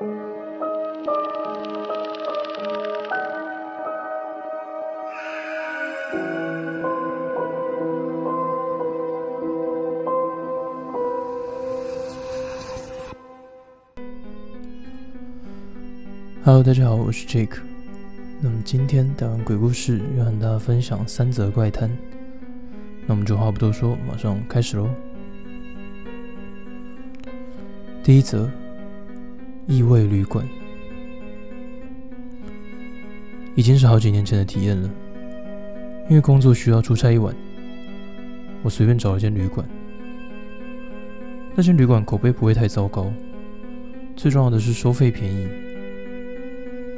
Hello，大家好，我是 Jake。那么今天带完鬼故事，要和大家分享三则怪谈。那我们就话不多说，马上开始喽。第一则，异味旅馆，已经是好几年前的体验了。因为工作需要出差一晚，我随便找了间旅馆。那间旅馆口碑不会太糟糕，最重要的是收费便宜。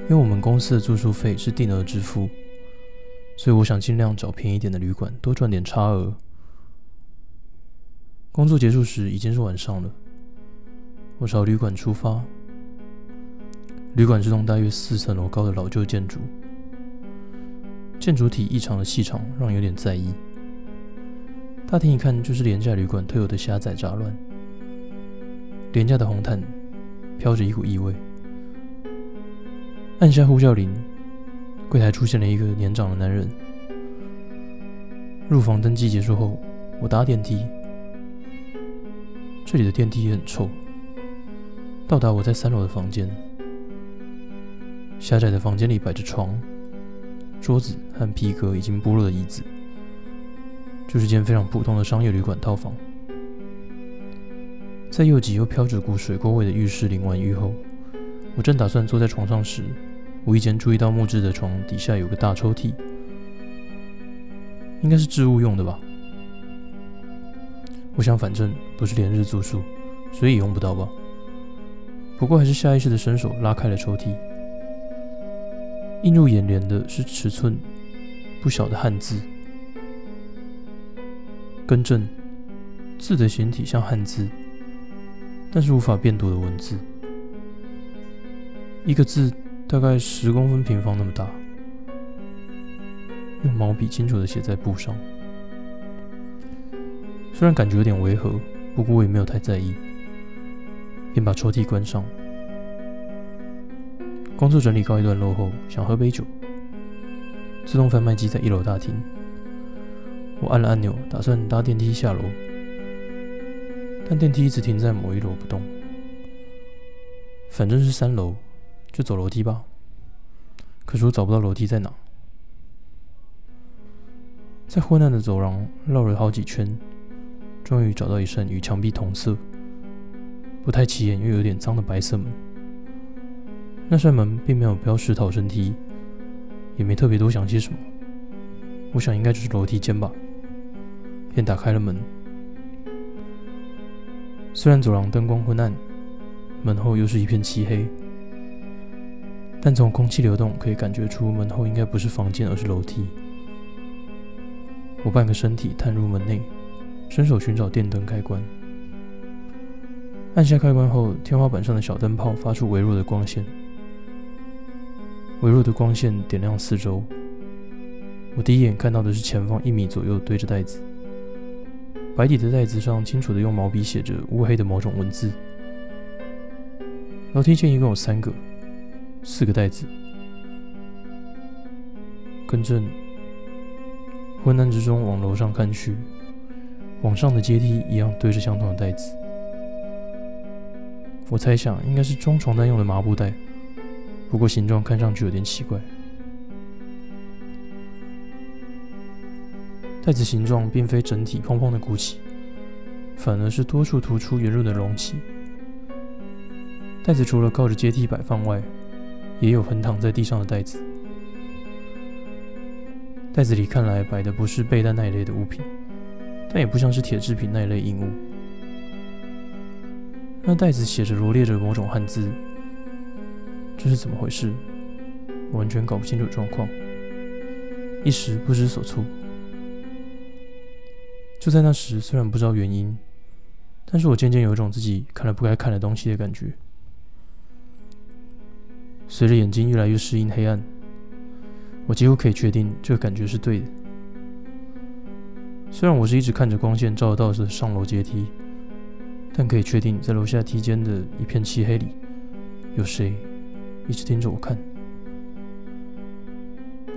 因为我们公司的住宿费是定额支付，所以我想尽量找便宜点的旅馆，多赚点差额。工作结束时已经是晚上了，我朝旅馆出发。旅馆是栋大约四层楼高的老旧建筑，建筑体异常的细长，让人有点在意。大厅一看就是廉价旅馆特有的狭窄杂乱，廉价的红毯飘着一股异味。按下呼叫铃，柜台出现了一个年长的男人。入房登记结束后，我搭电梯。这里的电梯也很臭。到达我在三楼的房间，狭窄的房间里摆着床、桌子和皮革已经剥落的椅子，就是间非常普通的商业旅馆套房。在又挤又飘着股水沟味的浴室淋完浴后，我正打算坐在床上时。无意间注意到木质的床底下有个大抽屉，应该是置物用的吧。我想，反正不是连日住宿，所以用不到吧。不过还是下意识的伸手拉开了抽屉，映入眼帘的是尺寸不小的汉字。更正，字的形体像汉字，但是无法辨读的文字，一个字。大概十公分平方那么大，用毛笔清楚的写在布上。虽然感觉有点违和，不过我也没有太在意，便把抽屉关上。工作整理告一段落后，想喝杯酒。自动贩卖机在一楼大厅，我按了按钮，打算搭电梯下楼，但电梯一直停在某一楼不动。反正是三楼。就走楼梯吧，可是我找不到楼梯在哪。在昏暗的走廊绕了好几圈，终于找到一扇与墙壁同色、不太起眼又有点脏的白色门。那扇门并没有标识逃生梯，也没特别多想些什么。我想应该就是楼梯间吧，便打开了门。虽然走廊灯光昏暗，门后又是一片漆黑。但从空气流动可以感觉出门后应该不是房间，而是楼梯。我半个身体探入门内，伸手寻找电灯开关。按下开关后，天花板上的小灯泡发出微弱的光线，微弱的光线点亮四周。我第一眼看到的是前方一米左右堆着袋子，白底的袋子上清楚的用毛笔写着乌黑的某种文字。楼梯间一共有三个。四个袋子，跟正昏暗之中往楼上看去，往上的阶梯一样堆着相同的袋子。我猜想应该是装床单用的麻布袋，不过形状看上去有点奇怪。袋子形状并非整体蓬蓬的鼓起，反而是多处突出圆润的隆起。袋子除了靠着阶梯摆放外，也有横躺在地上的袋子，袋子里看来摆的不是被单那一类的物品，但也不像是铁制品那一类硬物。那袋子写着罗列着某种汉字，这是怎么回事？我完全搞不清楚状况，一时不知所措。就在那时，虽然不知道原因，但是我渐渐有一种自己看了不该看的东西的感觉。随着眼睛越来越适应黑暗，我几乎可以确定这个感觉是对的。虽然我是一直看着光线照到的上楼阶梯，但可以确定在楼下梯间的一片漆黑里，有谁一直盯着我看？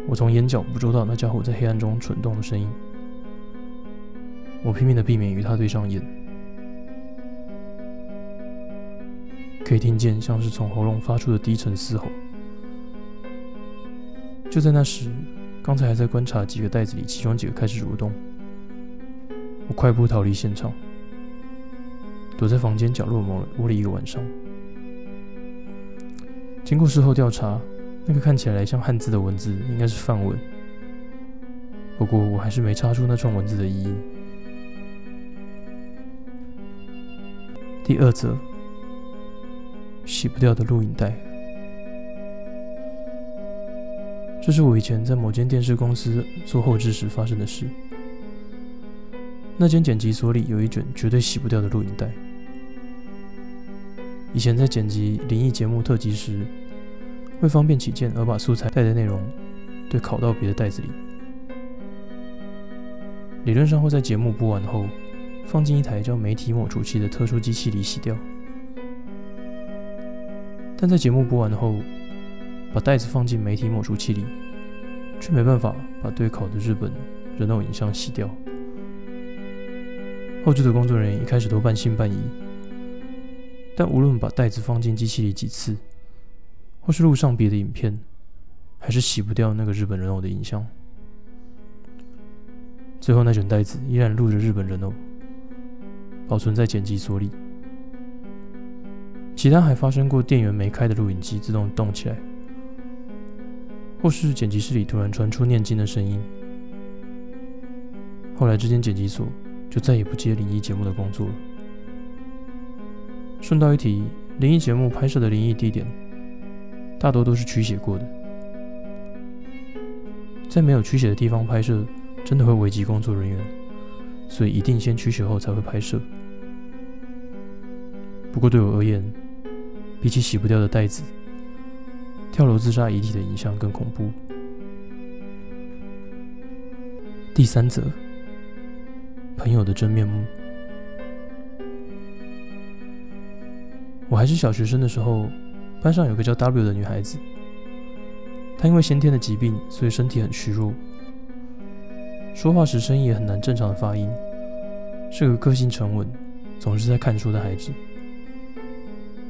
我从眼角捕捉到那家伙在黑暗中蠢动的声音。我拼命的避免与他对上眼，可以听见像是从喉咙发出的低沉嘶吼。就在那时，刚才还在观察几个袋子里，其中几个开始蠕动。我快步逃离现场，躲在房间角落摸了窝了一个晚上。经过事后调查，那个看起来像汉字的文字应该是梵文。不过我还是没查出那串文字的意义。第二则，洗不掉的录影带。这是我以前在某间电视公司做后置时发生的事。那间剪辑所里有一卷绝对洗不掉的录影带。以前在剪辑灵异节目特辑时，为方便起见而把素材带的内容对拷到别的袋子里。理论上会在节目播完后，放进一台叫媒体抹除器的特殊机器里洗掉。但在节目播完后，把袋子放进媒体抹除器里，却没办法把对拷的日本人偶影像洗掉。后置的工作人员一开始都半信半疑，但无论把袋子放进机器里几次，或是录上别的影片，还是洗不掉那个日本人偶的影像。最后那卷袋子依然录着日本人偶，保存在剪辑所里。其他还发生过电源没开的录影机自动动起来。或是剪辑室里突然传出念经的声音。后来，这间剪辑所就再也不接灵异节目的工作了。顺道一提，灵异节目拍摄的灵异地点大多都是驱血过的，在没有驱血的地方拍摄，真的会危及工作人员，所以一定先驱血后才会拍摄。不过对我而言，比起洗不掉的袋子，跳楼自杀遗体的影像更恐怖。第三则，朋友的真面目。我还是小学生的时候，班上有个叫 W 的女孩子。她因为先天的疾病，所以身体很虚弱，说话时声音也很难正常的发音，是个个性沉稳、总是在看书的孩子。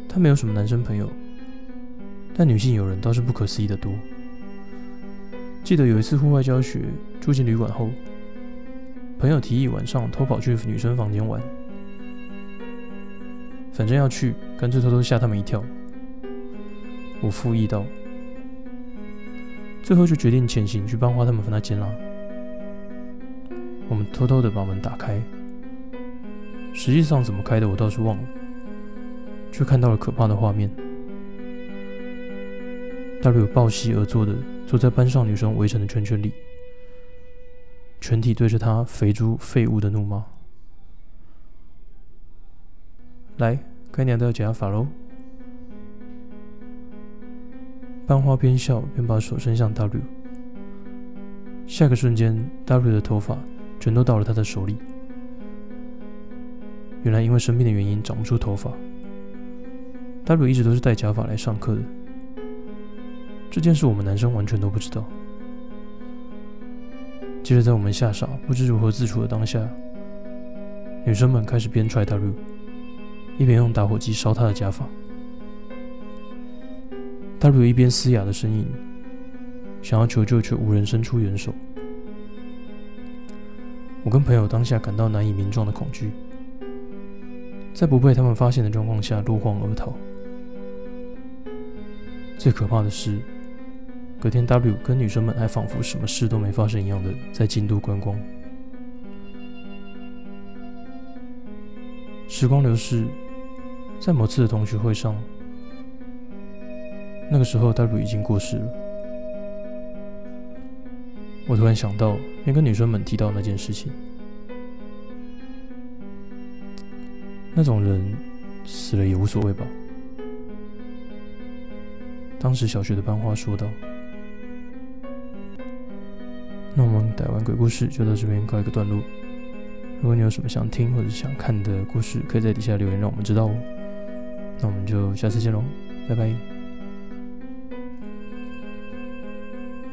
她没有什么男生朋友。但女性友人倒是不可思议的多。记得有一次户外教学，住进旅馆后，朋友提议晚上偷跑去女生房间玩，反正要去，干脆偷偷吓他们一跳。我附议道，最后就决定潜行去帮花他们分那间啦。我们偷偷的把门打开，实际上怎么开的我倒是忘了，却看到了可怕的画面。大柳抱膝而坐的坐在班上女生围成的圈圈里，全体对着他“肥猪”“废物”的怒骂。来，该娘的假发喽！班花边笑边把手伸向 W，下个瞬间，W 的头发全都到了他的手里。原来因为生病的原因长不出头发，W 一直都是戴假发来上课的。这件事我们男生完全都不知道。接着，在我们吓傻、不知如何自处的当下，女生们开始边踹 W，一边用打火机烧他的假发。W 一边嘶哑的声音，想要求救，却无人伸出援手。我跟朋友当下感到难以名状的恐惧，在不被他们发现的状况下落荒而逃。最可怕的是。隔天，W 跟女生们还仿佛什么事都没发生一样的在京都观光。时光流逝，在某次的同学会上，那个时候 W 已经过世了。我突然想到，没跟女生们提到那件事情。那种人死了也无所谓吧？当时小学的班花说道。那我们台湾鬼故事就到这边告一个段落。如果你有什么想听或者想看的故事，可以在底下留言让我们知道哦。那我们就下次见喽。拜拜。